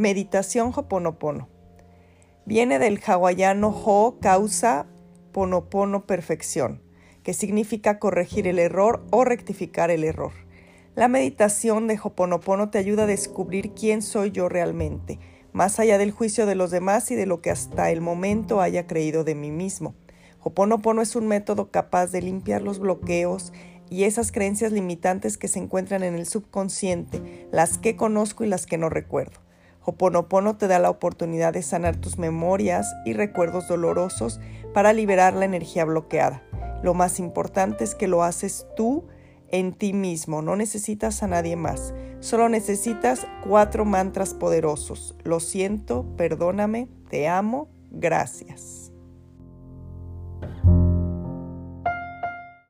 Meditación Hoponopono. Viene del hawaiano Ho, causa, Ponopono, perfección, que significa corregir el error o rectificar el error. La meditación de Hoponopono te ayuda a descubrir quién soy yo realmente, más allá del juicio de los demás y de lo que hasta el momento haya creído de mí mismo. Hoponopono es un método capaz de limpiar los bloqueos y esas creencias limitantes que se encuentran en el subconsciente, las que conozco y las que no recuerdo. Hoponopono te da la oportunidad de sanar tus memorias y recuerdos dolorosos para liberar la energía bloqueada. Lo más importante es que lo haces tú en ti mismo, no necesitas a nadie más. Solo necesitas cuatro mantras poderosos. Lo siento, perdóname, te amo, gracias.